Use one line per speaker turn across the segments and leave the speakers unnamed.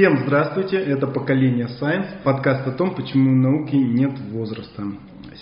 Всем здравствуйте, это «Поколение Science», подкаст о том, почему у науки нет возраста.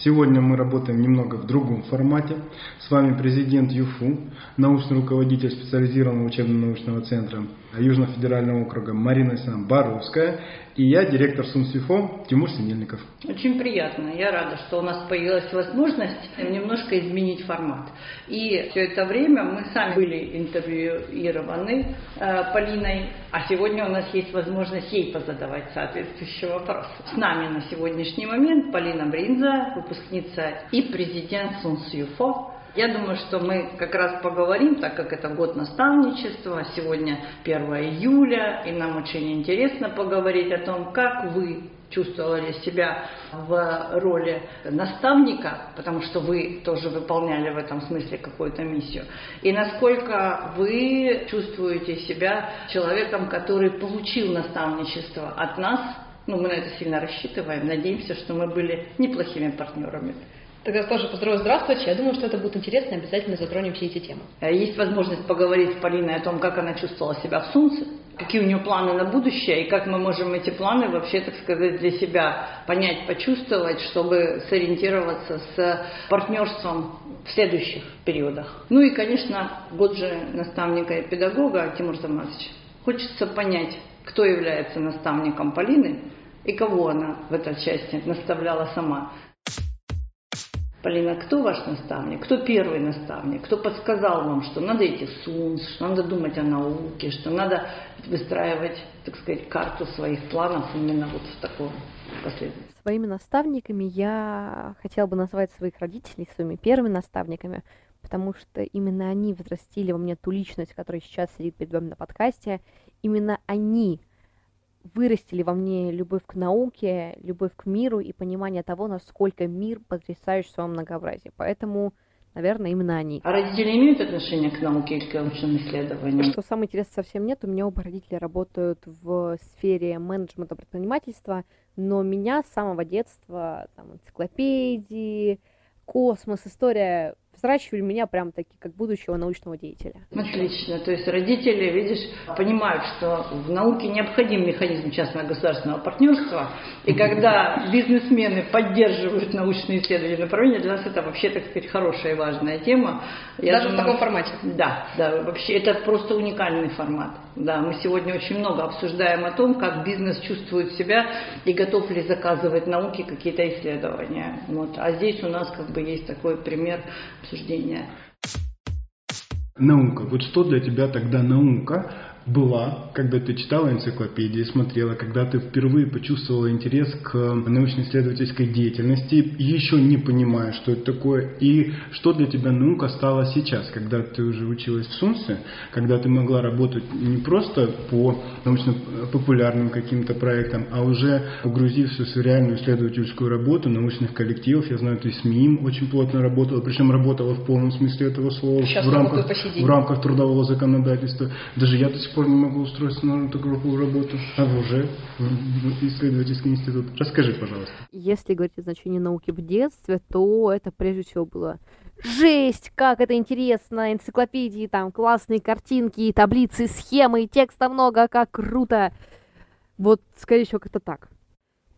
Сегодня мы работаем немного в другом формате. С вами президент ЮФУ, научный руководитель специализированного учебно-научного центра Южно-федерального округа Марина Боровская и я, директор СунСИФО Тимур Синельников.
Очень приятно. Я рада, что у нас появилась возможность немножко изменить формат. И все это время мы сами были интервьюированы э, Полиной, а сегодня у нас есть возможность ей позадавать соответствующие вопросы. С нами на сегодняшний момент Полина Бринза, выпускница и президент СунСИФО я думаю, что мы как раз поговорим, так как это год наставничества, сегодня 1 июля, и нам очень интересно поговорить о том, как вы чувствовали себя в роли наставника, потому что вы тоже выполняли в этом смысле какую-то миссию, и насколько вы чувствуете себя человеком, который получил наставничество от нас, ну, мы на это сильно рассчитываем, надеемся, что мы были неплохими партнерами.
Тогда тоже поздравляю, здравствуйте. Я думаю, что это будет интересно, обязательно затронем все эти темы.
Э, есть возможность поговорить с Полиной о том, как она чувствовала себя в Солнце, какие у нее планы на будущее, и как мы можем эти планы вообще, так сказать, для себя понять, почувствовать, чтобы сориентироваться с партнерством в следующих периодах. Ну и, конечно, год же наставника и педагога Тимур Замасович. Хочется понять, кто является наставником Полины и кого она в этой части наставляла сама. Полина, кто ваш наставник? Кто первый наставник? Кто подсказал вам, что надо идти в СУНС, что надо думать о науке, что надо выстраивать, так сказать, карту своих планов именно вот в таком последовательности?
Своими наставниками я хотела бы назвать своих родителей своими первыми наставниками, потому что именно они взрастили во мне ту личность, которая сейчас сидит перед вами на подкасте. Именно они вырастили во мне любовь к науке, любовь к миру и понимание того, насколько мир потрясающий в своем многообразии. Поэтому, наверное, именно они.
А родители имеют отношение к науке или к научным исследованиям?
Что самое интересное совсем нет. У меня оба родителя работают в сфере менеджмента предпринимательства, но меня с самого детства там, энциклопедии, космос, история взращивали меня прям таки как будущего научного деятеля.
Отлично. То есть родители, видишь, понимают, что в науке необходим механизм частно-государственного партнерства. И когда бизнесмены поддерживают научные исследования направления, для нас это вообще, так сказать, хорошая и важная тема.
Я Даже думаю, в таком формате?
Да, да. Вообще это просто уникальный формат. Да, мы сегодня очень много обсуждаем о том, как бизнес чувствует себя и готов ли заказывать науке какие-то исследования. Вот. А здесь у нас как бы есть такой пример обсуждения.
Наука. Вот что для тебя тогда наука? Была, когда ты читала энциклопедии, смотрела, когда ты впервые почувствовала интерес к научно-исследовательской деятельности, еще не понимая, что это такое, и что для тебя наука стала сейчас, когда ты уже училась в СУНСе, когда ты могла работать не просто по научно-популярным каким-то проектам, а уже погрузившись в реальную исследовательскую работу научных коллективов. Я знаю, ты с МИИМ очень плотно работала, причем работала в полном смысле этого слова, в рамках, в рамках трудового законодательства. Даже я до сих пор пор не могу устроиться на такую работу, а вы уже в исследовательский институт. Расскажи, пожалуйста.
Если говорить о значении науки в детстве, то это прежде всего было жесть, как это интересно, энциклопедии, там классные картинки, таблицы, схемы, текста много, как круто. Вот, скорее всего, как-то так.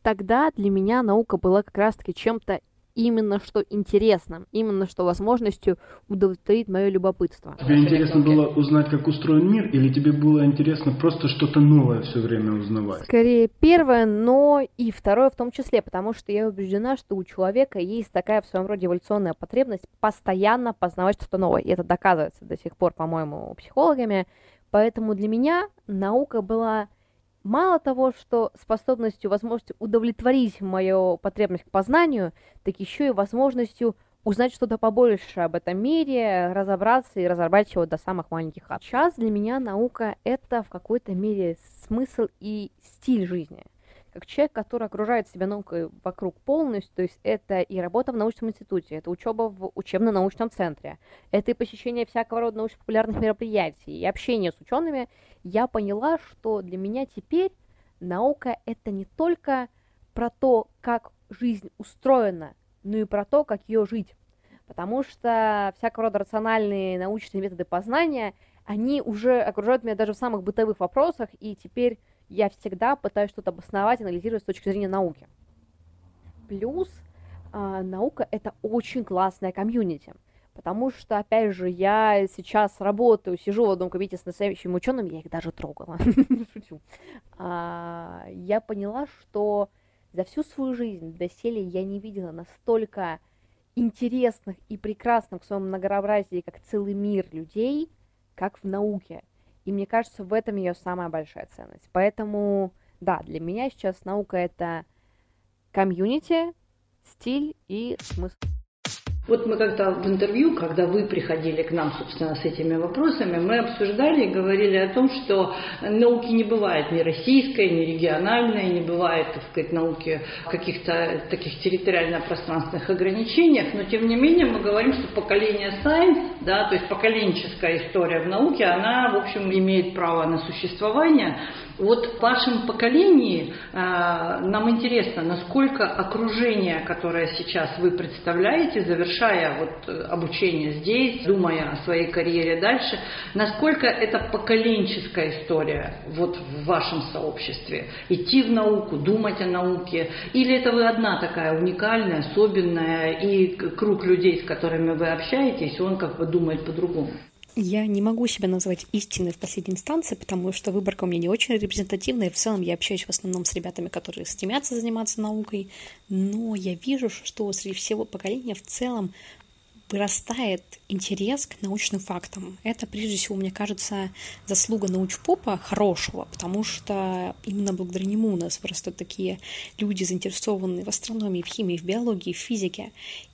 Тогда для меня наука была как раз-таки чем-то именно что интересно, именно что возможностью удовлетворить мое любопытство.
Тебе интересно было узнать, как устроен мир, или тебе было интересно просто что-то новое все время узнавать?
Скорее первое, но и второе в том числе, потому что я убеждена, что у человека есть такая в своем роде эволюционная потребность постоянно познавать что-то новое. И это доказывается до сих пор, по-моему, психологами. Поэтому для меня наука была мало того, что способностью, возможностью удовлетворить мою потребность к познанию, так еще и возможностью узнать что-то побольше об этом мире, разобраться и разобрать его до самых маленьких. Сейчас для меня наука — это в какой-то мере смысл и стиль жизни как человек, который окружает себя наукой вокруг полностью, то есть это и работа в научном институте, это учеба в учебно-научном центре, это и посещение всякого рода научно-популярных мероприятий, и общение с учеными, я поняла, что для меня теперь наука это не только про то, как жизнь устроена, но и про то, как ее жить. Потому что всякого рода рациональные научные методы познания, они уже окружают меня даже в самых бытовых вопросах, и теперь я всегда пытаюсь что-то обосновать, анализировать с точки зрения науки. Плюс э, наука это очень классная комьюнити. Потому что, опять же, я сейчас работаю, сижу в одном кабинете с настоящими учеными, я их даже трогала, шучу. А, я поняла, что за всю свою жизнь доселе я не видела настолько интересных и прекрасных в своем многообразии, как целый мир людей, как в науке. И мне кажется, в этом ее самая большая ценность. Поэтому, да, для меня сейчас наука это комьюнити, стиль и смысл.
Вот мы как-то в интервью, когда вы приходили к нам, собственно, с этими вопросами, мы обсуждали и говорили о том, что науки не бывает ни российской, ни региональной, не бывает, так сказать, науки каких-то таких территориально-пространственных ограничениях, но тем не менее мы говорим, что поколение science, да, то есть поколенческая история в науке, она, в общем, имеет право на существование, вот в вашем поколении э, нам интересно, насколько окружение, которое сейчас вы представляете, завершая вот э, обучение здесь, думая о своей карьере дальше, насколько это поколенческая история вот в вашем сообществе? Идти в науку, думать о науке, или это вы одна такая уникальная, особенная, и круг людей, с которыми вы общаетесь, он как бы думает по-другому?
Я не могу себя назвать истиной в последней инстанции, потому что выборка у меня не очень репрезентативная, в целом я общаюсь в основном с ребятами, которые стремятся заниматься наукой, но я вижу, что среди всего поколения в целом вырастает интерес к научным фактам. Это, прежде всего, мне кажется, заслуга научпопа хорошего, потому что именно благодаря нему у нас вырастают такие люди, заинтересованные в астрономии, в химии, в биологии, в физике.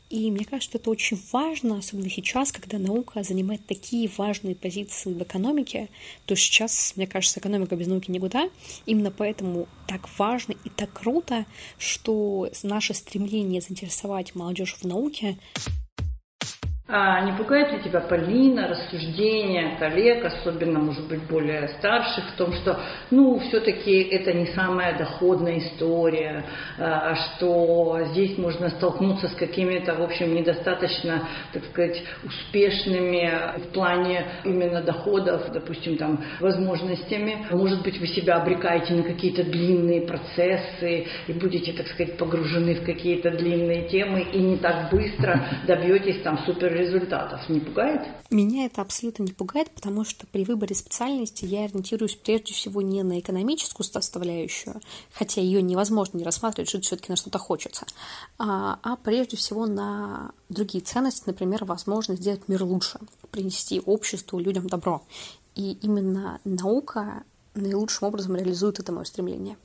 И мне кажется, это очень важно, особенно сейчас, когда наука занимает такие важные позиции в экономике. То сейчас, мне кажется, экономика без науки никуда. Именно поэтому так важно и так круто, что наше стремление заинтересовать молодежь в науке
а не пугает ли тебя Полина, рассуждения коллег, особенно, может быть, более старших, в том, что, ну, все-таки это не самая доходная история, а что здесь можно столкнуться с какими-то, в общем, недостаточно, так сказать, успешными в плане именно доходов, допустим, там, возможностями. Может быть, вы себя обрекаете на какие-то длинные процессы и будете, так сказать, погружены в какие-то длинные темы и не так быстро добьетесь там супер результатов. Не пугает?
Меня это абсолютно не пугает, потому что при выборе специальности я ориентируюсь прежде всего не на экономическую составляющую, хотя ее невозможно не рассматривать, жить все-таки на что-то хочется, а, а прежде всего на другие ценности, например, возможность сделать мир лучше, принести обществу, людям добро. И именно наука наилучшим образом реализует это мое стремление.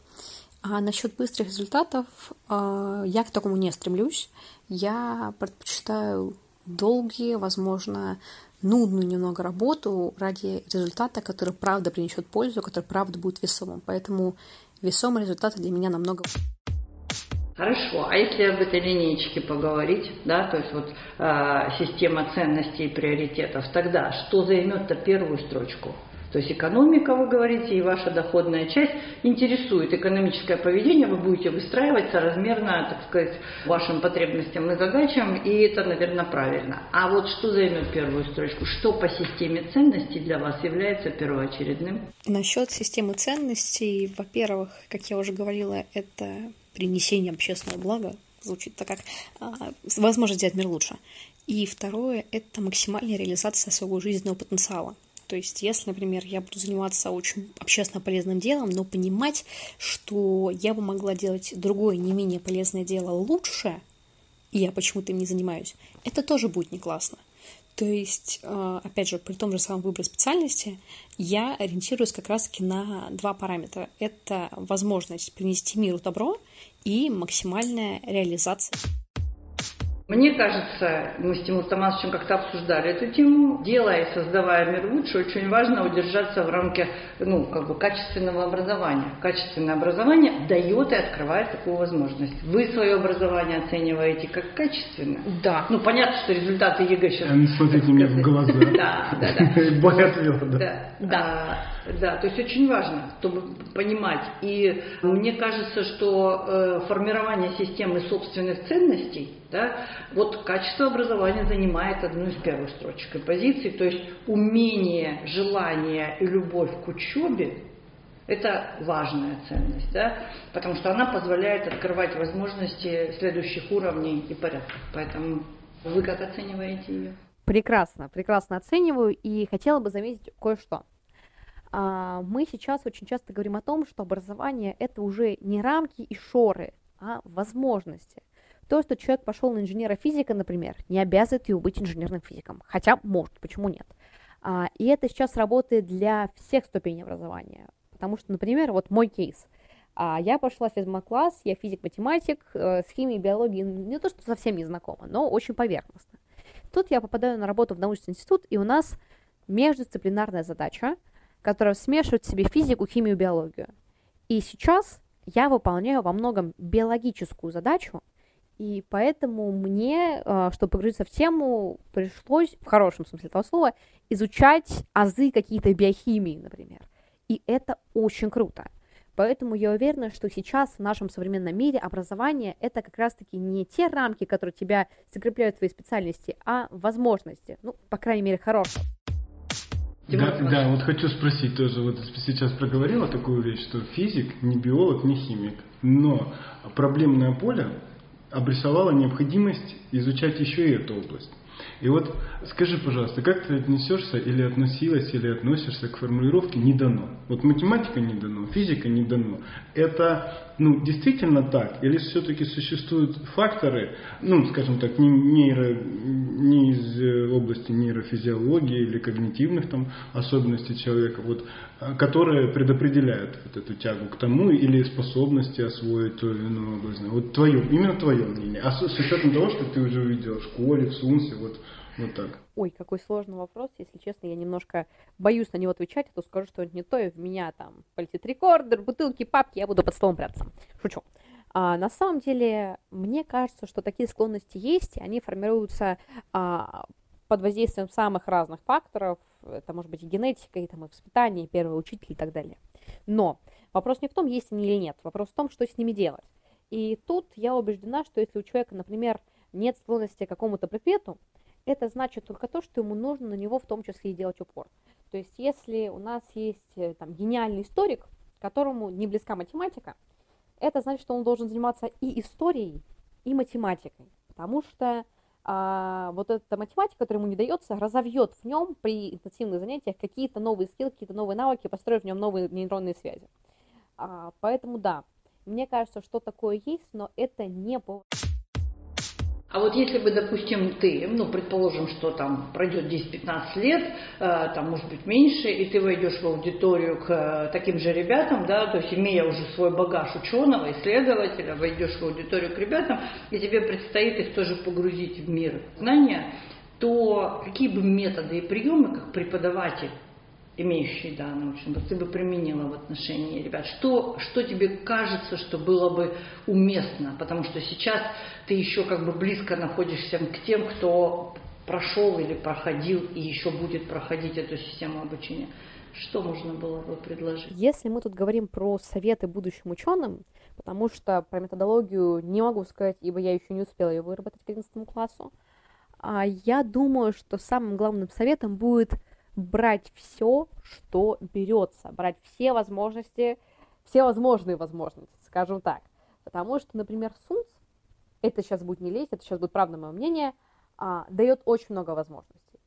А насчет быстрых результатов э, я к такому не стремлюсь. Я предпочитаю долгие, возможно, нудную немного работу ради результата, который правда принесет пользу, который правда будет весомым. Поэтому весомый результат для меня намного
Хорошо, а если об этой линейке поговорить, да, то есть вот э, система ценностей и приоритетов, тогда что займет-то первую строчку? То есть экономика, вы говорите, и ваша доходная часть интересует экономическое поведение, вы будете выстраивать соразмерно, так сказать, вашим потребностям и задачам, и это, наверное, правильно. А вот что займет первую строчку? Что по системе ценностей для вас является первоочередным?
Насчет системы ценностей, во-первых, как я уже говорила, это принесение общественного блага, звучит так как а, возможность сделать мир лучше. И второе – это максимальная реализация своего жизненного потенциала. То есть, если, например, я буду заниматься очень общественно полезным делом, но понимать, что я бы могла делать другое, не менее полезное дело лучше, и я почему-то им не занимаюсь, это тоже будет не классно. То есть, э, опять же, при том же самом выборе специальности я ориентируюсь как раз-таки на два параметра. Это возможность принести миру добро и максимальная реализация.
Мне кажется, мы с Тимуром Тамасовичем как-то обсуждали эту тему. Делая и создавая мир лучше, очень важно удержаться в рамке ну, как бы качественного образования. Качественное образование дает и открывает такую возможность. Вы свое образование оцениваете как качественное?
Да.
Ну, понятно, что результаты ЕГЭ сейчас...
А не смотрите мне в глаза.
Да, да, да.
Боль
да. Да. Да, то есть очень важно, чтобы понимать. И мне кажется, что э, формирование системы собственных ценностей, да, вот качество образования занимает одну из первых строчек позиций, то есть умение, желание и любовь к учебе Это важная ценность, да, потому что она позволяет открывать возможности следующих уровней и порядков. Поэтому вы как оцениваете ее?
Прекрасно, прекрасно оцениваю и хотела бы заметить кое-что. А, мы сейчас очень часто говорим о том, что образование это уже не рамки и шоры, а возможности. То, что человек пошел на инженера физика, например, не обязывает его быть инженерным физиком. Хотя может, почему нет. А, и это сейчас работает для всех ступеней образования. Потому что, например, вот мой кейс. А, я пошла в физмат-класс, я физик-математик, э, с химией, биологией не то, что совсем не знакома, но очень поверхностно. Тут я попадаю на работу в научный институт, и у нас междисциплинарная задача, которая смешивает в себе физику, химию, биологию. И сейчас я выполняю во многом биологическую задачу, и поэтому мне, э, чтобы погрузиться в тему, пришлось, в хорошем смысле этого слова, изучать азы какие-то биохимии, например. И это очень круто. Поэтому я уверена, что сейчас в нашем современном мире образование это как раз-таки не те рамки, которые тебя закрепляют в твоей специальности, а возможности. Ну, по крайней мере, хорошие.
Да, да, вот хочу спросить тоже, вот сейчас проговорила такую вещь, что физик не биолог, не химик, но проблемное поле обрисовало необходимость изучать еще и эту область. И вот скажи, пожалуйста, как ты отнесешься или относилась, или относишься к формулировке «не дано»? Вот математика не дано, физика не дано. Это ну, действительно так? Или все-таки существуют факторы, ну, скажем так, не, нейро, не из э, области нейрофизиологии или когнитивных там особенностей человека, вот, а, которые предопределяют вот эту тягу к тому или способности освоить ту или иную область? Вот твое, именно твое мнение. А с, с учетом того, что ты уже увидел в школе, в СУНСе, вот вот так.
Ой, какой сложный вопрос. Если честно, я немножко боюсь на него отвечать, а то скажу что-нибудь не то, и в меня там полетит рекордер, бутылки, папки, я буду под столом прятаться. Шучу. А, на самом деле, мне кажется, что такие склонности есть, и они формируются а, под воздействием самых разных факторов. Это может быть и генетика, и, там, и воспитание, и первый учитель и так далее. Но вопрос не в том, есть они или нет, вопрос в том, что с ними делать. И тут я убеждена, что если у человека, например, нет склонности к какому-то предмету, это значит только то, что ему нужно на него в том числе и делать упор. То есть если у нас есть э, там, гениальный историк, которому не близка математика, это значит, что он должен заниматься и историей, и математикой, потому что а, вот эта математика, которая ему не дается, разовьет в нем при интенсивных занятиях какие-то новые скиллы, какие-то новые навыки, построив в нем новые нейронные связи. А, поэтому да, мне кажется, что такое есть, но это не повод.
А вот если бы, допустим, ты, ну, предположим, что там пройдет 10-15 лет, э, там, может быть, меньше, и ты войдешь в аудиторию к э, таким же ребятам, да, то есть имея уже свой багаж ученого, исследователя, войдешь в аудиторию к ребятам, и тебе предстоит их тоже погрузить в мир знания, то какие бы методы и приемы, как преподаватель, имеющий да, научный ты бы применила в отношении ребят? Что, что тебе кажется, что было бы уместно? Потому что сейчас ты еще как бы близко находишься к тем, кто прошел или проходил и еще будет проходить эту систему обучения. Что можно было бы предложить?
Если мы тут говорим про советы будущим ученым, потому что про методологию не могу сказать, ибо я еще не успела ее выработать к 11 классу, а я думаю, что самым главным советом будет – брать все, что берется, брать все возможности, все возможные возможности, скажем так. Потому что, например, Сунц, это сейчас будет не лезть, это сейчас будет правда мое мнение, а, дает очень много возможностей.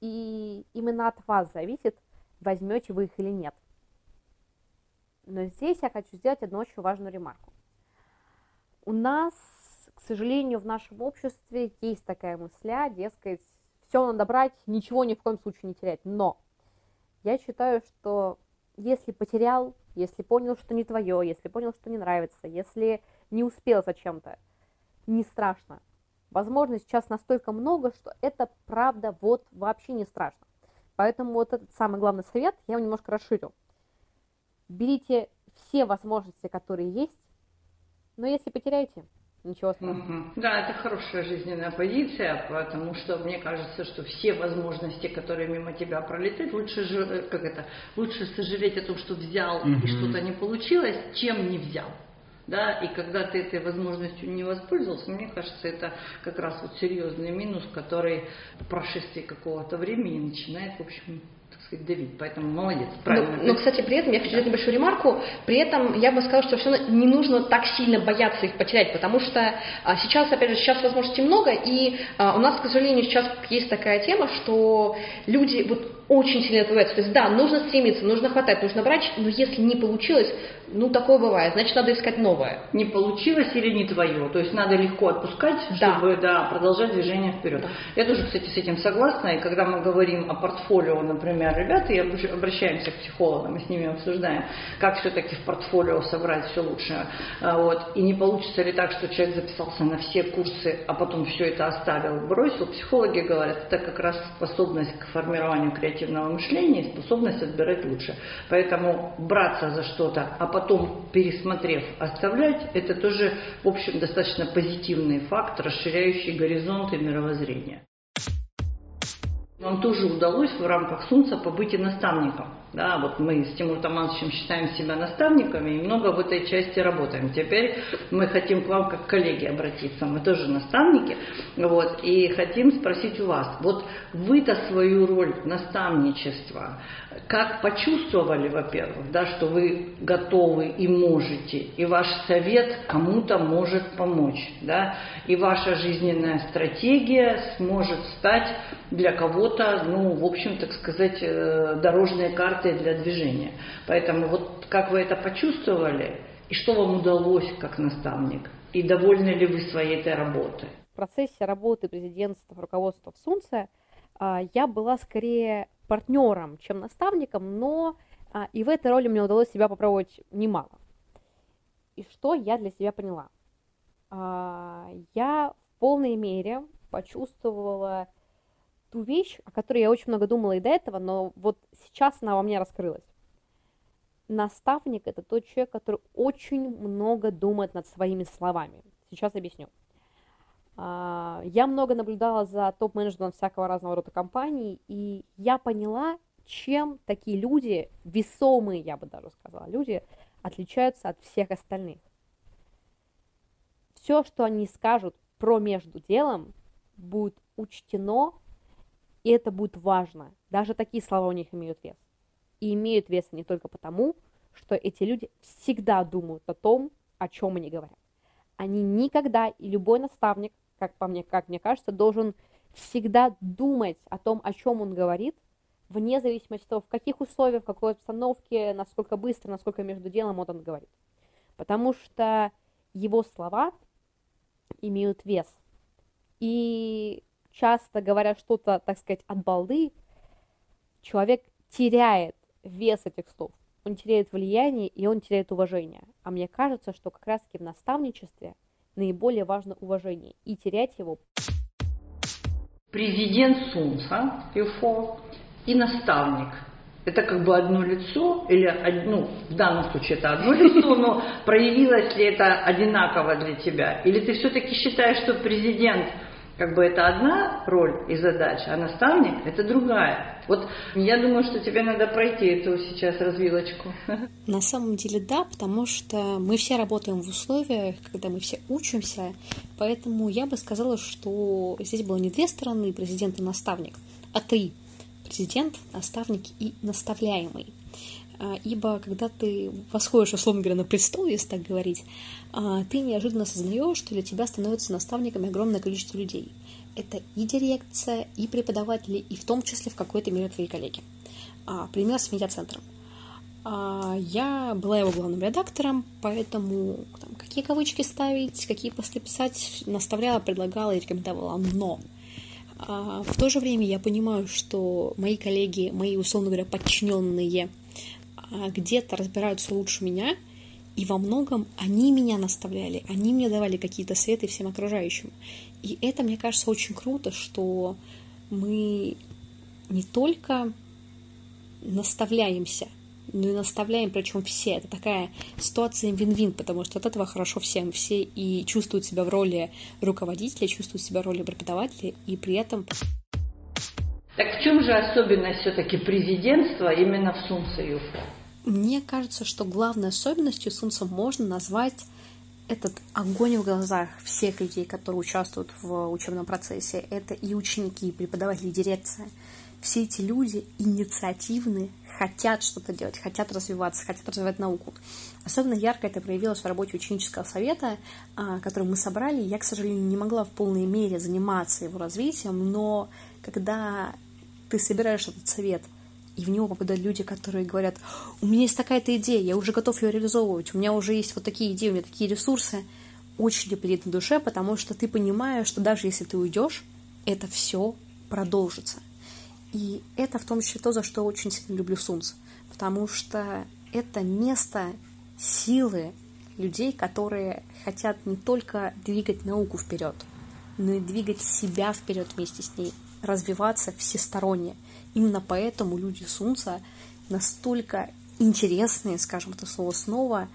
И именно от вас зависит, возьмете вы их или нет. Но здесь я хочу сделать одну очень важную ремарку. У нас, к сожалению, в нашем обществе есть такая мысля, дескать, все надо брать, ничего ни в коем случае не терять. Но я считаю, что если потерял, если понял, что не твое, если понял, что не нравится, если не успел за чем-то, не страшно. Возможно, сейчас настолько много, что это правда вот вообще не страшно. Поэтому вот этот самый главный совет я его немножко расширю. Берите все возможности, которые есть, но если потеряете, Ничего страшного.
Угу. Да, это хорошая жизненная позиция, потому что мне кажется, что все возможности, которые мимо тебя пролетят, лучше же, э, как это, лучше сожалеть о том, что взял угу. и что-то не получилось, чем не взял. Да, и когда ты этой возможностью не воспользовался, мне кажется, это как раз вот серьезный минус, который в прошествии какого-то времени начинает, в общем, сказать, давить. Поэтому молодец, правильно.
Но, но, кстати, при этом, я хочу сделать небольшую ремарку, при этом я бы сказала, что все не нужно так сильно бояться их потерять, потому что а, сейчас, опять же, сейчас возможностей много, и а, у нас, к сожалению, сейчас есть такая тема, что люди вот очень сильно отвлекаются. То есть, да, нужно стремиться, нужно хватать, нужно брать, но если не получилось, ну, такое бывает, значит, надо искать новое.
Не получилось или не твое, то есть надо легко отпускать, да. чтобы да, продолжать движение вперед. Да. Я тоже, кстати, с этим согласна, и когда мы говорим о портфолио, например, ребята, и обращаемся к психологам, мы с ними обсуждаем, как все-таки в портфолио собрать все лучше, а, вот, и не получится ли так, что человек записался на все курсы, а потом все это оставил, бросил, психологи говорят, это как раз способность к формированию креативного мышления и способность отбирать лучше. Поэтому браться за что-то, а потом, пересмотрев, оставлять, это тоже, в общем, достаточно позитивный факт, расширяющий горизонты мировоззрения. Нам тоже удалось в рамках Сунца побыть и наставником. Да, вот мы с Тимуром Тамановичем считаем себя наставниками и много в этой части работаем. Теперь мы хотим к вам как коллеги обратиться. Мы тоже наставники. Вот, и хотим спросить у вас. Вот вы-то свою роль наставничества как почувствовали, во-первых, да, что вы готовы и можете, и ваш совет кому-то может помочь, да, и ваша жизненная стратегия сможет стать для кого-то, ну, в общем, так сказать, э, дорожной картой для движения. Поэтому вот как вы это почувствовали, и что вам удалось как наставник, и довольны ли вы своей этой работой?
В процессе работы президентства, руководства в Сунце а, я была скорее партнером, чем наставником, но а, и в этой роли мне удалось себя попробовать немало. И что я для себя поняла? А, я в полной мере почувствовала ту вещь, о которой я очень много думала и до этого, но вот сейчас она во мне раскрылась. Наставник – это тот человек, который очень много думает над своими словами. Сейчас объясню. А, я много наблюдала за топ-менеджментом всякого разного рода компаний, и я поняла, чем такие люди, весомые, я бы даже сказала, люди, отличаются от всех остальных. Все, что они скажут про между делом, будет учтено, и это будет важно. Даже такие слова у них имеют вес. И имеют вес не только потому, что эти люди всегда думают о том, о чем они говорят. Они никогда, и любой наставник, как по мне, как мне кажется, должен всегда думать о том, о чем он говорит, вне зависимости от того, в каких условиях, в какой обстановке, насколько быстро, насколько между делом вот он говорит. Потому что его слова имеют вес. И часто говоря что-то, так сказать, от балды, человек теряет вес этих слов. Он теряет влияние, и он теряет уважение. А мне кажется, что как раз-таки в наставничестве – наиболее важно уважение, и терять его.
Президент Сунца, ЮФО, и наставник. Это как бы одно лицо, или, ну, в данном случае это одно лицо, но проявилось ли это одинаково для тебя? Или ты все-таки считаешь, что президент как бы это одна роль и задача, а наставник это другая. Вот я думаю, что тебе надо пройти эту сейчас развилочку.
На самом деле да, потому что мы все работаем в условиях, когда мы все учимся, поэтому я бы сказала, что здесь было не две стороны, президент и наставник, а три. Президент, наставник и наставляемый. А, ибо когда ты восходишь, условно говоря, на престол, если так говорить, а, ты неожиданно осознаешь, что для тебя становятся наставниками огромное количество людей. Это и дирекция, и преподаватели, и в том числе в какой-то мере твои коллеги. А, пример с медиацентром. Я была его главным редактором, поэтому там, какие кавычки ставить, какие посты писать, наставляла, предлагала и рекомендовала. Но в то же время я понимаю, что мои коллеги, мои, условно говоря, подчиненные – где-то разбираются лучше меня, и во многом они меня наставляли, они мне давали какие-то советы всем окружающим. И это, мне кажется, очень круто, что мы не только наставляемся, но и наставляем, причем все. Это такая ситуация вин-вин, потому что от этого хорошо всем. Все и чувствуют себя в роли руководителя, чувствуют себя в роли преподавателя, и при этом...
Так в чем же особенность все-таки президентства именно в Сунце Юфа?
Мне кажется, что главной особенностью Солнца можно назвать этот огонь в глазах всех людей, которые участвуют в учебном процессе, это и ученики, и преподаватели, и дирекция. Все эти люди инициативны, хотят что-то делать, хотят развиваться, хотят развивать науку. Особенно ярко это проявилось в работе ученического совета, а, который мы собрали. Я, к сожалению, не могла в полной мере заниматься его развитием, но когда ты собираешь этот совет, и в него попадают люди, которые говорят, у меня есть такая-то идея, я уже готов ее реализовывать, у меня уже есть вот такие идеи, у меня такие ресурсы, очень лепит на душе, потому что ты понимаешь, что даже если ты уйдешь, это все продолжится. И это в том числе то, за что очень сильно люблю Сунц, потому что это место силы людей, которые хотят не только двигать науку вперед, но и двигать себя вперед вместе с ней, развиваться всесторонне. Именно поэтому люди Сунца настолько интересные, скажем это слово снова,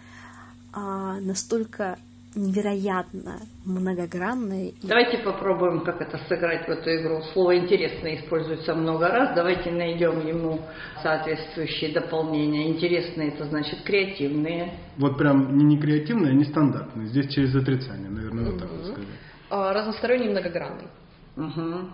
а, настолько невероятно многогранная.
Давайте попробуем, как это сыграть в эту игру. Слово «интересно» используется много раз. Давайте найдем ему соответствующие дополнения. Интересные – это значит креативные.
Вот прям не, не креативные, а нестандартные. Здесь через отрицание, наверное, вот так вот сказать.
А, разносторонний, многогранный.
Угу.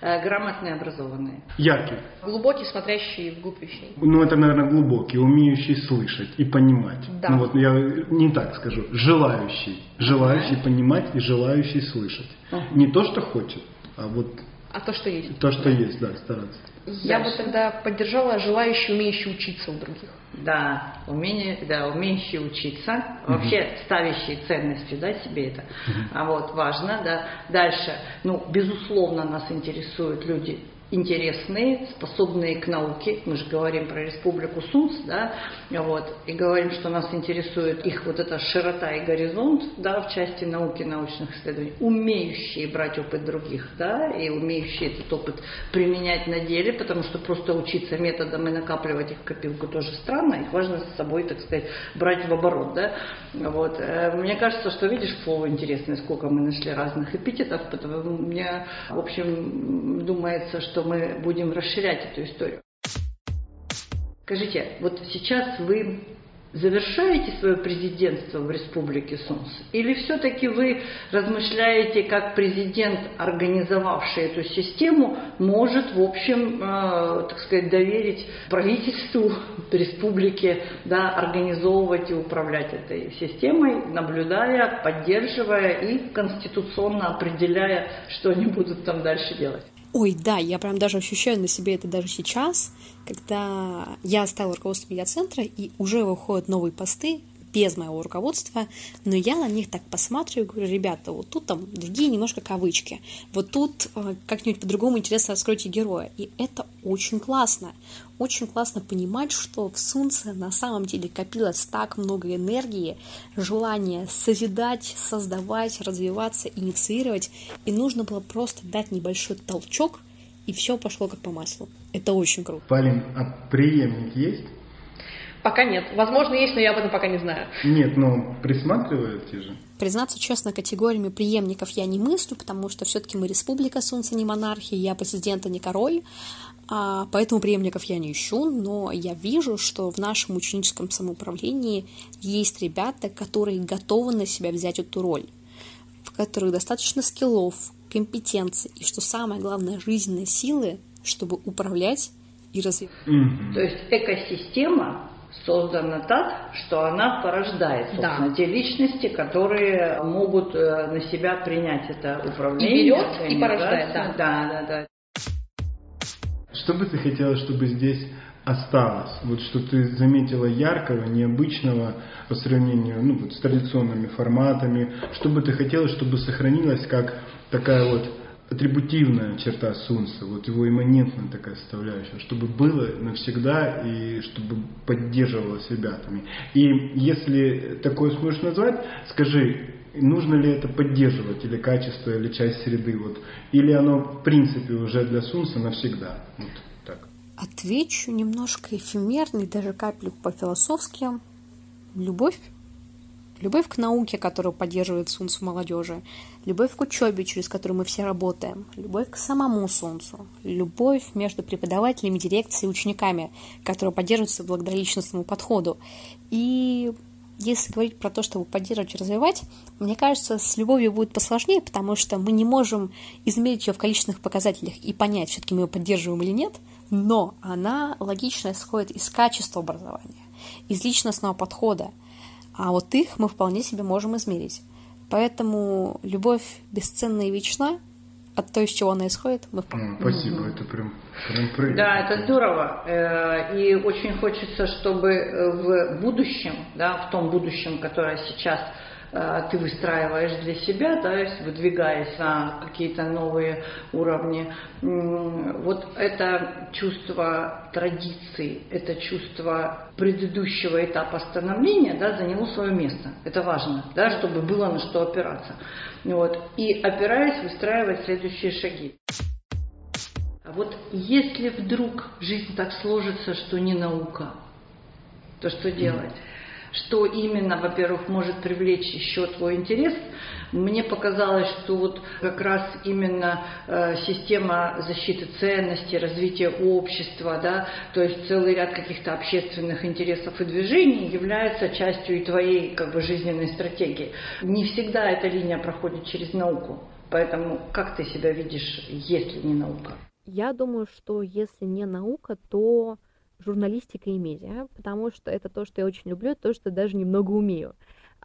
Грамотные, образованные.
Яркий.
Глубокий, смотрящий вглубь вещей.
Ну, это, наверное, глубокий, умеющий слышать и понимать.
Да.
Ну, вот я не так скажу. Желающий. Желающий ага. понимать и желающий слышать. Ага. Не то, что хочет, а вот...
А то, что есть.
То, что есть, да, стараться.
Я Дальше. бы тогда поддержала желающий, умеющий учиться у других.
Да, умение, да, умеющий учиться, угу. вообще ставящие ценности, да, себе это, угу. а вот важно, да. Дальше, ну, безусловно, нас интересуют люди интересные, способные к науке. Мы же говорим про республику Сунц, да, вот, и говорим, что нас интересует их вот эта широта и горизонт, да, в части науки, научных исследований, умеющие брать опыт других, да, и умеющие этот опыт применять на деле, потому что просто учиться методом и накапливать их в копилку тоже странно, их важно с собой, так сказать, брать в оборот, да, вот. Э, мне кажется, что, видишь, слово интересное, сколько мы нашли разных эпитетов, потому мне, в общем, думается, что мы будем расширять эту историю. Скажите, вот сейчас вы завершаете свое президентство в Республике Сунс? Или все-таки вы размышляете, как президент, организовавший эту систему, может, в общем, э, так сказать, доверить правительству республики да, организовывать и управлять этой системой, наблюдая, поддерживая и конституционно определяя, что они будут там дальше делать?
Ой, да, я прям даже ощущаю на себе это даже сейчас, когда я стала руководством медиацентра, и уже выходят новые посты, без моего руководства, но я на них так посматриваю говорю, ребята, вот тут там другие немножко кавычки, вот тут э, как-нибудь по-другому интересно раскройте героя. И это очень классно. Очень классно понимать, что в Солнце на самом деле копилось так много энергии, желания созидать, создавать, развиваться, инициировать, и нужно было просто дать небольшой толчок, и все пошло как по маслу. Это очень круто.
Полин, а преемник есть?
Пока нет. Возможно, есть, но я об этом пока не знаю.
Нет, но присматриваете же.
Признаться честно, категориями преемников я не мыслю, потому что все-таки мы республика, солнце не монархия, я президент, а не король. А, поэтому преемников я не ищу, но я вижу, что в нашем ученическом самоуправлении есть ребята, которые готовы на себя взять эту роль, в которых достаточно скиллов, компетенций и, что самое главное, жизненной силы, чтобы управлять и развивать.
Mm-hmm. То есть экосистема создана так, что она порождает, собственно, да. те личности, которые могут э, на себя принять это управление.
И берет, и порождает, да.
Да, да, да.
Что бы ты хотела, чтобы здесь осталось? Вот что ты заметила яркого, необычного по сравнению ну, вот, с традиционными форматами. Что бы ты хотела, чтобы сохранилось как такая вот атрибутивная черта Сунса, вот его имманентная такая составляющая, чтобы было навсегда и чтобы поддерживалось ребятами. И если такое сможешь назвать, скажи, нужно ли это поддерживать, или качество, или часть среды, вот, или оно в принципе уже для Сунса навсегда. Вот так.
Отвечу немножко эфемерно даже каплю по-философски. Любовь Любовь к науке, которую поддерживает Солнце молодежи, любовь к учебе, через которую мы все работаем, любовь к самому Солнцу, любовь между преподавателями, дирекцией и учениками, которая поддерживается благодаря личностному подходу. И если говорить про то, чтобы поддерживать и развивать, мне кажется, с любовью будет посложнее, потому что мы не можем измерить ее в количественных показателях и понять, все-таки мы ее поддерживаем или нет, но она логично исходит из качества образования, из личностного подхода, а вот их мы вполне себе можем измерить. Поэтому любовь бесценна и вечна, от той, из чего она исходит, мы
вполне... Спасибо, mm-hmm. это прям, прям
правильно. Да, это здорово. Э, и очень хочется, чтобы в будущем, да, в том будущем, которое сейчас Э, ты выстраиваешь для себя, да, выдвигаясь на какие-то новые уровни. Вот это чувство традиции, это чувство предыдущего этапа становления да, заняло свое место. Это важно, да, чтобы было на что опираться. Вот. И опираясь, выстраивать следующие шаги. А вот если вдруг жизнь так сложится, что не наука, то что делать? Что именно, во-первых, может привлечь еще твой интерес. Мне показалось, что вот как раз именно э, система защиты ценностей, развития общества, да, то есть целый ряд каких-то общественных интересов и движений является частью и твоей как бы жизненной стратегии. Не всегда эта линия проходит через науку. Поэтому как ты себя видишь, если не наука?
Я думаю, что если не наука, то журналистика и медиа, потому что это то, что я очень люблю, то, что даже немного умею.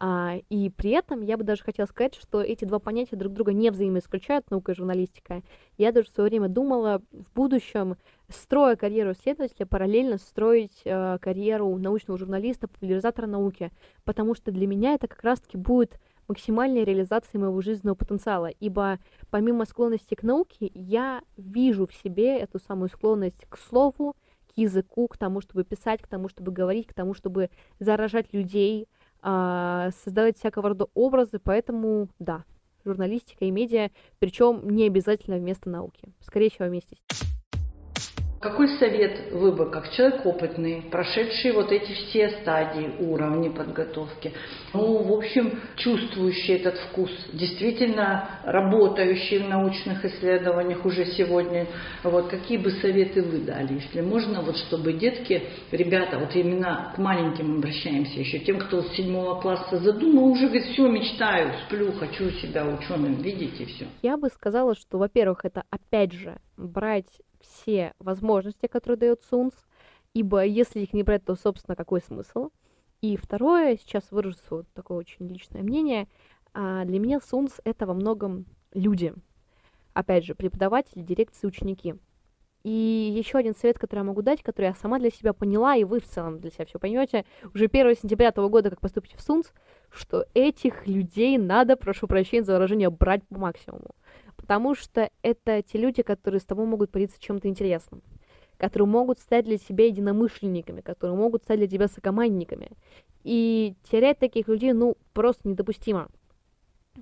А, и при этом я бы даже хотела сказать, что эти два понятия друг друга не взаимоисключают, наука и журналистика. Я даже в свое время думала в будущем, строя карьеру исследователя, параллельно строить э, карьеру научного журналиста, популяризатора науки, потому что для меня это как раз-таки будет максимальной реализацией моего жизненного потенциала, ибо помимо склонности к науке, я вижу в себе эту самую склонность к слову, к языку, к тому, чтобы писать, к тому, чтобы говорить, к тому, чтобы заражать людей, а, создавать всякого рода образы, поэтому да, журналистика и медиа, причем не обязательно вместо науки, скорее всего вместе.
Какой совет вы бы, как человек опытный, прошедший вот эти все стадии, уровни подготовки, ну, в общем, чувствующий этот вкус, действительно работающий в научных исследованиях уже сегодня, вот какие бы советы вы дали, если можно, вот чтобы детки, ребята, вот именно к маленьким обращаемся еще, тем, кто с седьмого класса задумал, уже говорит, все, мечтаю, сплю, хочу себя ученым видеть и все.
Я бы сказала, что, во-первых, это опять же брать все возможности, которые дает СУНС, ибо если их не брать, то, собственно, какой смысл? И второе, сейчас выражу свое такое очень личное мнение, а, для меня СУНС — это во многом люди. Опять же, преподаватели, дирекции, ученики. И еще один совет, который я могу дать, который я сама для себя поняла, и вы в целом для себя все поймете, уже 1 сентября этого года, как поступите в СУНС, что этих людей надо, прошу прощения за выражение, брать по максимуму потому что это те люди, которые с тобой могут поделиться чем-то интересным, которые могут стать для тебя единомышленниками, которые могут стать для тебя сокомандниками. И терять таких людей, ну, просто недопустимо.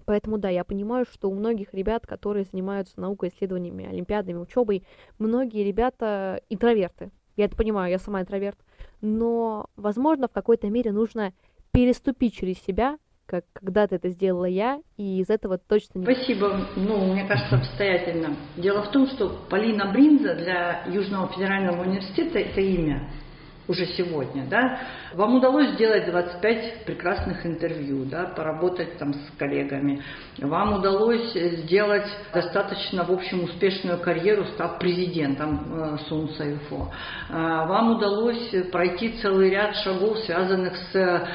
Поэтому да, я понимаю, что у многих ребят, которые занимаются наукой, исследованиями, олимпиадами, учебой, многие ребята интроверты. Я это понимаю, я сама интроверт. Но, возможно, в какой-то мере нужно переступить через себя, как когда-то это сделала я, и из этого точно не...
Спасибо. Ну, мне кажется, обстоятельно. Дело в том, что Полина Бринза для Южного федерального университета это имя уже сегодня, да, вам удалось сделать 25 прекрасных интервью, да, поработать там с коллегами, вам удалось сделать достаточно, в общем, успешную карьеру, став президентом э, ЮФО, а, вам удалось пройти целый ряд шагов, связанных с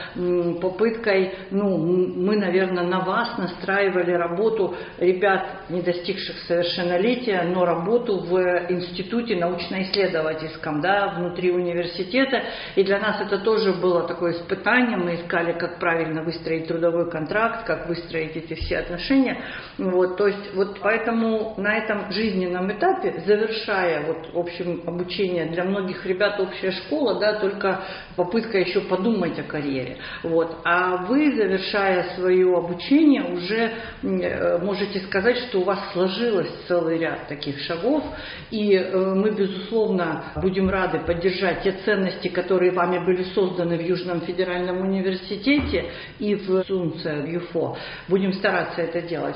попыткой, ну, мы, наверное, на вас настраивали работу ребят, не достигших совершеннолетия, но работу в институте научно-исследовательском, да, внутри университета, университета, и для нас это тоже было такое испытание. Мы искали, как правильно выстроить трудовой контракт, как выстроить эти все отношения. Вот, то есть вот поэтому на этом жизненном этапе, завершая вот, в общем, обучение для многих ребят общая школа, да, только попытка еще подумать о карьере. Вот. А вы, завершая свое обучение, уже э, можете сказать, что у вас сложилось целый ряд таких шагов, и э, мы, безусловно, будем рады поддержать те ценности, ценности, которые вами были созданы в Южном федеральном университете и в СУНЦе, в ЮФО. Будем стараться это делать.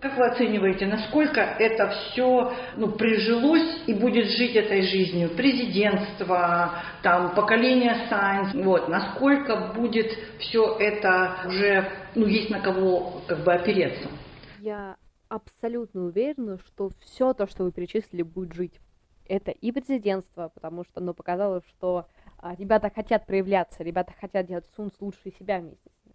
Как вы оцениваете, насколько это все ну, прижилось и будет жить этой жизнью? Президентство, там, поколение Science, вот, насколько будет все это уже, ну, есть на кого как бы опереться?
Я абсолютно уверена, что все то, что вы перечислили, будет жить. Это и президентство, потому что оно показало, что а, ребята хотят проявляться, ребята хотят делать Сунс лучше себя вместе с ним.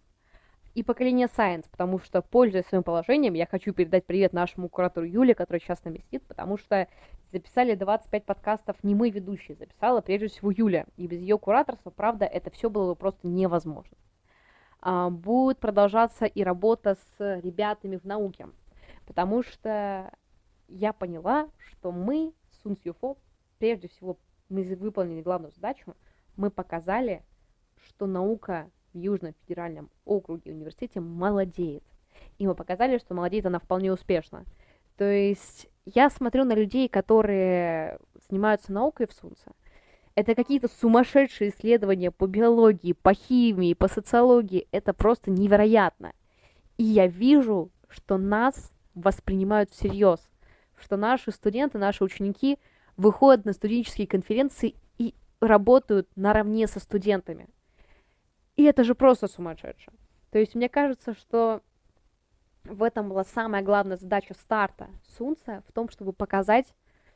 И поколение Science, потому что, пользуясь своим положением, я хочу передать привет нашему куратору Юле, который сейчас сидит, потому что записали 25 подкастов не мы ведущие, записала прежде всего Юля. И без ее кураторства, правда, это все было бы просто невозможно. А, будет продолжаться и работа с ребятами в науке, потому что я поняла, что мы, Сунс Юфо, прежде всего мы выполнили главную задачу – мы показали, что наука в Южном федеральном округе университете молодеет. И мы показали, что молодеет она вполне успешно. То есть я смотрю на людей, которые занимаются наукой в Сунце. Это какие-то сумасшедшие исследования по биологии, по химии, по социологии. Это просто невероятно. И я вижу, что нас воспринимают всерьез, что наши студенты, наши ученики выходят на студенческие конференции работают наравне со студентами. И это же просто сумасшедше. То есть мне кажется, что в этом была самая главная задача старта Сунца, в том, чтобы показать,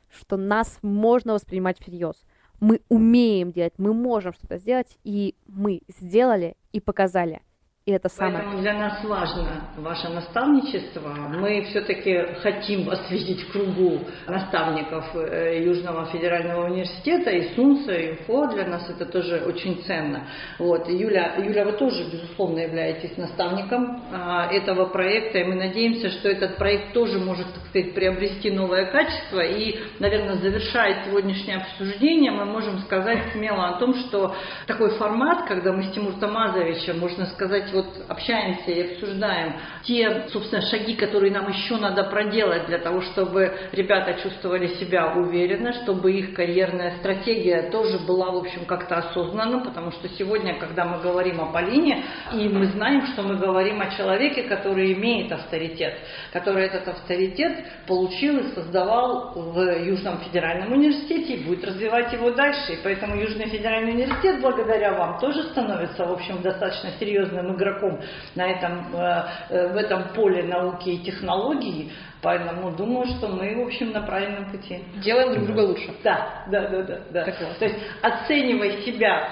что нас можно воспринимать всерьез. Мы умеем делать, мы можем что-то сделать, и мы сделали и показали. И это самое.
Поэтому для нас важно ваше наставничество. Мы все-таки хотим вас видеть в кругу наставников э, Южного федерального университета, и СУНСа, и УФО. Для нас это тоже очень ценно. Вот. Юля, Юля, вы тоже, безусловно, являетесь наставником а, этого проекта, и мы надеемся, что этот проект тоже может, так сказать, приобрести новое качество. И, наверное, завершая сегодняшнее обсуждение, мы можем сказать смело о том, что такой формат, когда мы с Тимур Тамазовичем, можно сказать, вот общаемся и обсуждаем те, собственно, шаги, которые нам еще надо проделать для того, чтобы ребята чувствовали себя уверенно, чтобы их карьерная стратегия тоже была, в общем, как-то осознанна, потому что сегодня, когда мы говорим о Полине, и мы знаем, что мы говорим о человеке, который имеет авторитет, который этот авторитет получил и создавал в Южном федеральном университете и будет развивать его дальше. И поэтому Южный федеральный университет, благодаря вам, тоже становится, в общем, достаточно серьезным игроком игроком на этом, э, э, в этом поле науки и технологий, Поэтому думаю, что мы, в общем, на правильном пути.
Делаем друг друга лучше.
Да, да, да, да. да. То есть оценивай себя,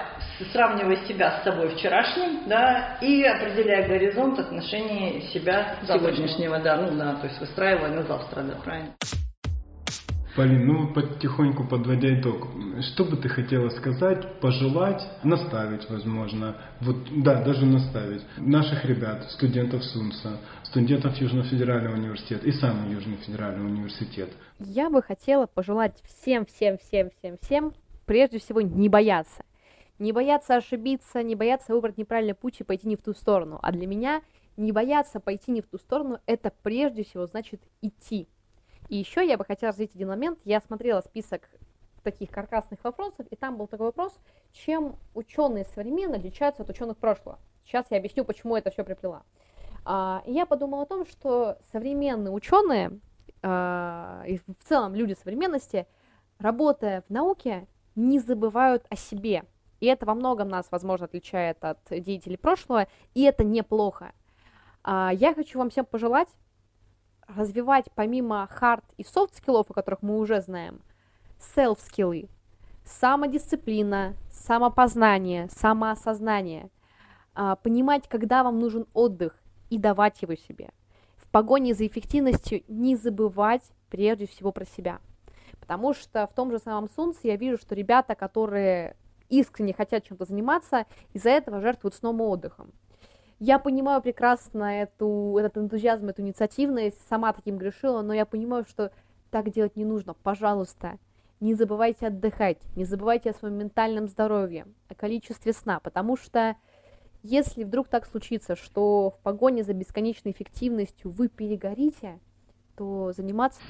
сравнивай себя с собой вчерашним, да, и определяя горизонт отношений себя сегодняшнего, да, ну да, то есть выстраивая на завтра, да, правильно.
Полин, ну потихоньку подводя итог, что бы ты хотела сказать, пожелать, наставить, возможно, вот, да, даже наставить наших ребят, студентов СУНСа, студентов Южного федерального университета и сам Южный федеральный университет?
Я бы хотела пожелать всем, всем, всем, всем, всем, прежде всего, не бояться. Не бояться ошибиться, не бояться выбрать неправильный путь и пойти не в ту сторону. А для меня не бояться пойти не в ту сторону, это прежде всего значит идти и еще я бы хотела развить один момент. Я смотрела список таких каркасных вопросов, и там был такой вопрос, чем ученые современные отличаются от ученых прошлого. Сейчас я объясню, почему это все приплела. А, я подумала о том, что современные ученые а, и в целом люди современности, работая в науке, не забывают о себе. И это во многом нас, возможно, отличает от деятелей прошлого, и это неплохо. А, я хочу вам всем пожелать развивать помимо hard и soft скиллов, о которых мы уже знаем, self скиллы, самодисциплина, самопознание, самоосознание, а, понимать, когда вам нужен отдых и давать его себе. В погоне за эффективностью не забывать прежде всего про себя. Потому что в том же самом Солнце я вижу, что ребята, которые искренне хотят чем-то заниматься, из-за этого жертвуют сном и отдыхом. Я понимаю прекрасно эту, этот энтузиазм, эту инициативность, сама таким грешила, но я понимаю, что так делать не нужно. Пожалуйста, не забывайте отдыхать, не забывайте о своем ментальном здоровье, о количестве сна, потому что если вдруг так случится, что в погоне за бесконечной эффективностью вы перегорите, то заниматься...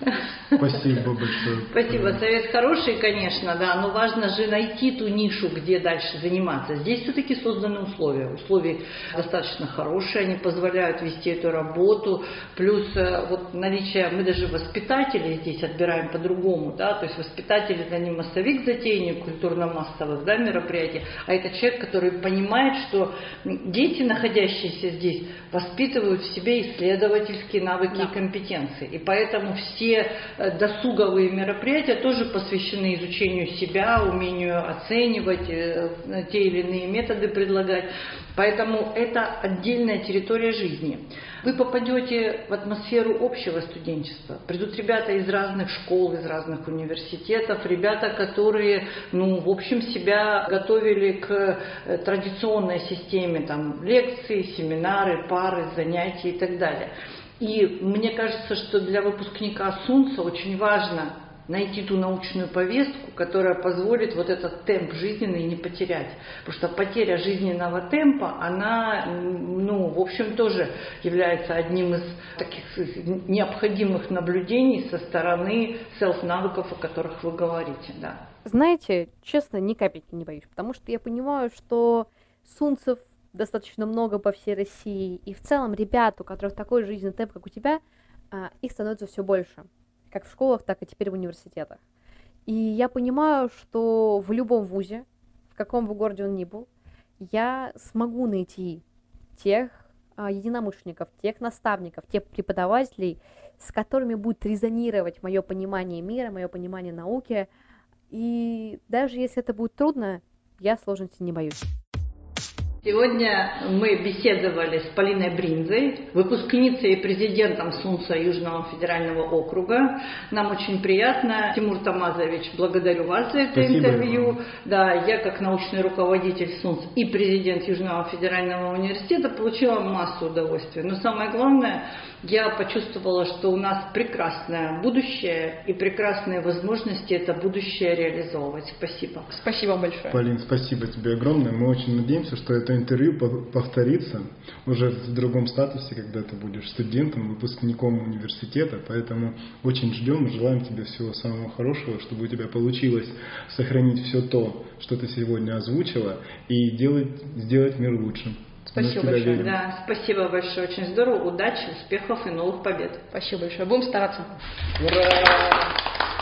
Спасибо большое.
Спасибо. Совет хороший, конечно, да, но важно же найти ту нишу, где дальше заниматься. Здесь все-таки созданы условия. Условия достаточно хорошие, они позволяют вести эту работу. Плюс э, вот наличие, мы даже воспитателей здесь отбираем по-другому, да, то есть воспитатель это не массовик затейник культурно-массовых да, мероприятий, а это человек, который понимает, что дети, находящиеся здесь, воспитывают в себе исследовательские навыки да. и компетенции. И поэтому все э, досуговые мероприятия тоже посвящены изучению себя, умению оценивать, э, те или иные методы предлагать. Поэтому это отдельная территория жизни. Вы попадете в атмосферу общего студенчества. Придут ребята из разных школ, из разных университетов, ребята, которые, ну, в общем, себя готовили к э, традиционной системе, там, лекции, семинары, пары, занятия и так далее. И мне кажется, что для выпускника Сунца очень важно найти ту научную повестку, которая позволит вот этот темп жизненный не потерять. Потому что потеря жизненного темпа, она, ну, в общем, тоже является одним из таких необходимых наблюдений со стороны селф-навыков, о которых вы говорите, да.
Знаете, честно, ни капельки не боюсь, потому что я понимаю, что сунцев достаточно много по всей России. И в целом ребят, у которых такой жизненный темп, как у тебя, а, их становится все больше. Как в школах, так и теперь в университетах. И я понимаю, что в любом вузе, в каком бы городе он ни был, я смогу найти тех а, единомышленников, тех наставников, тех преподавателей, с которыми будет резонировать мое понимание мира, мое понимание науки. И даже если это будет трудно, я сложности не боюсь.
Сегодня мы беседовали с Полиной Бринзой, выпускницей и президентом СУНСа Южного федерального округа. Нам очень приятно. Тимур Тамазович, благодарю вас за это
Спасибо
интервью.
Вам.
Да, я как научный руководитель СУНС и президент Южного федерального университета получила массу удовольствия. Но самое главное, я почувствовала, что у нас прекрасное будущее и прекрасные возможности это будущее реализовывать. Спасибо.
Спасибо большое.
Полин, спасибо тебе огромное. Мы очень надеемся, что это интервью повторится уже в другом статусе, когда ты будешь студентом, выпускником университета. Поэтому очень ждем и желаем тебе всего самого хорошего, чтобы у тебя получилось сохранить все то, что ты сегодня озвучила, и делать, сделать мир лучше.
Спасибо большое.
Верим. Да, спасибо большое. Очень здорово. Удачи, успехов и новых побед.
Спасибо большое. Будем стараться.
Ура!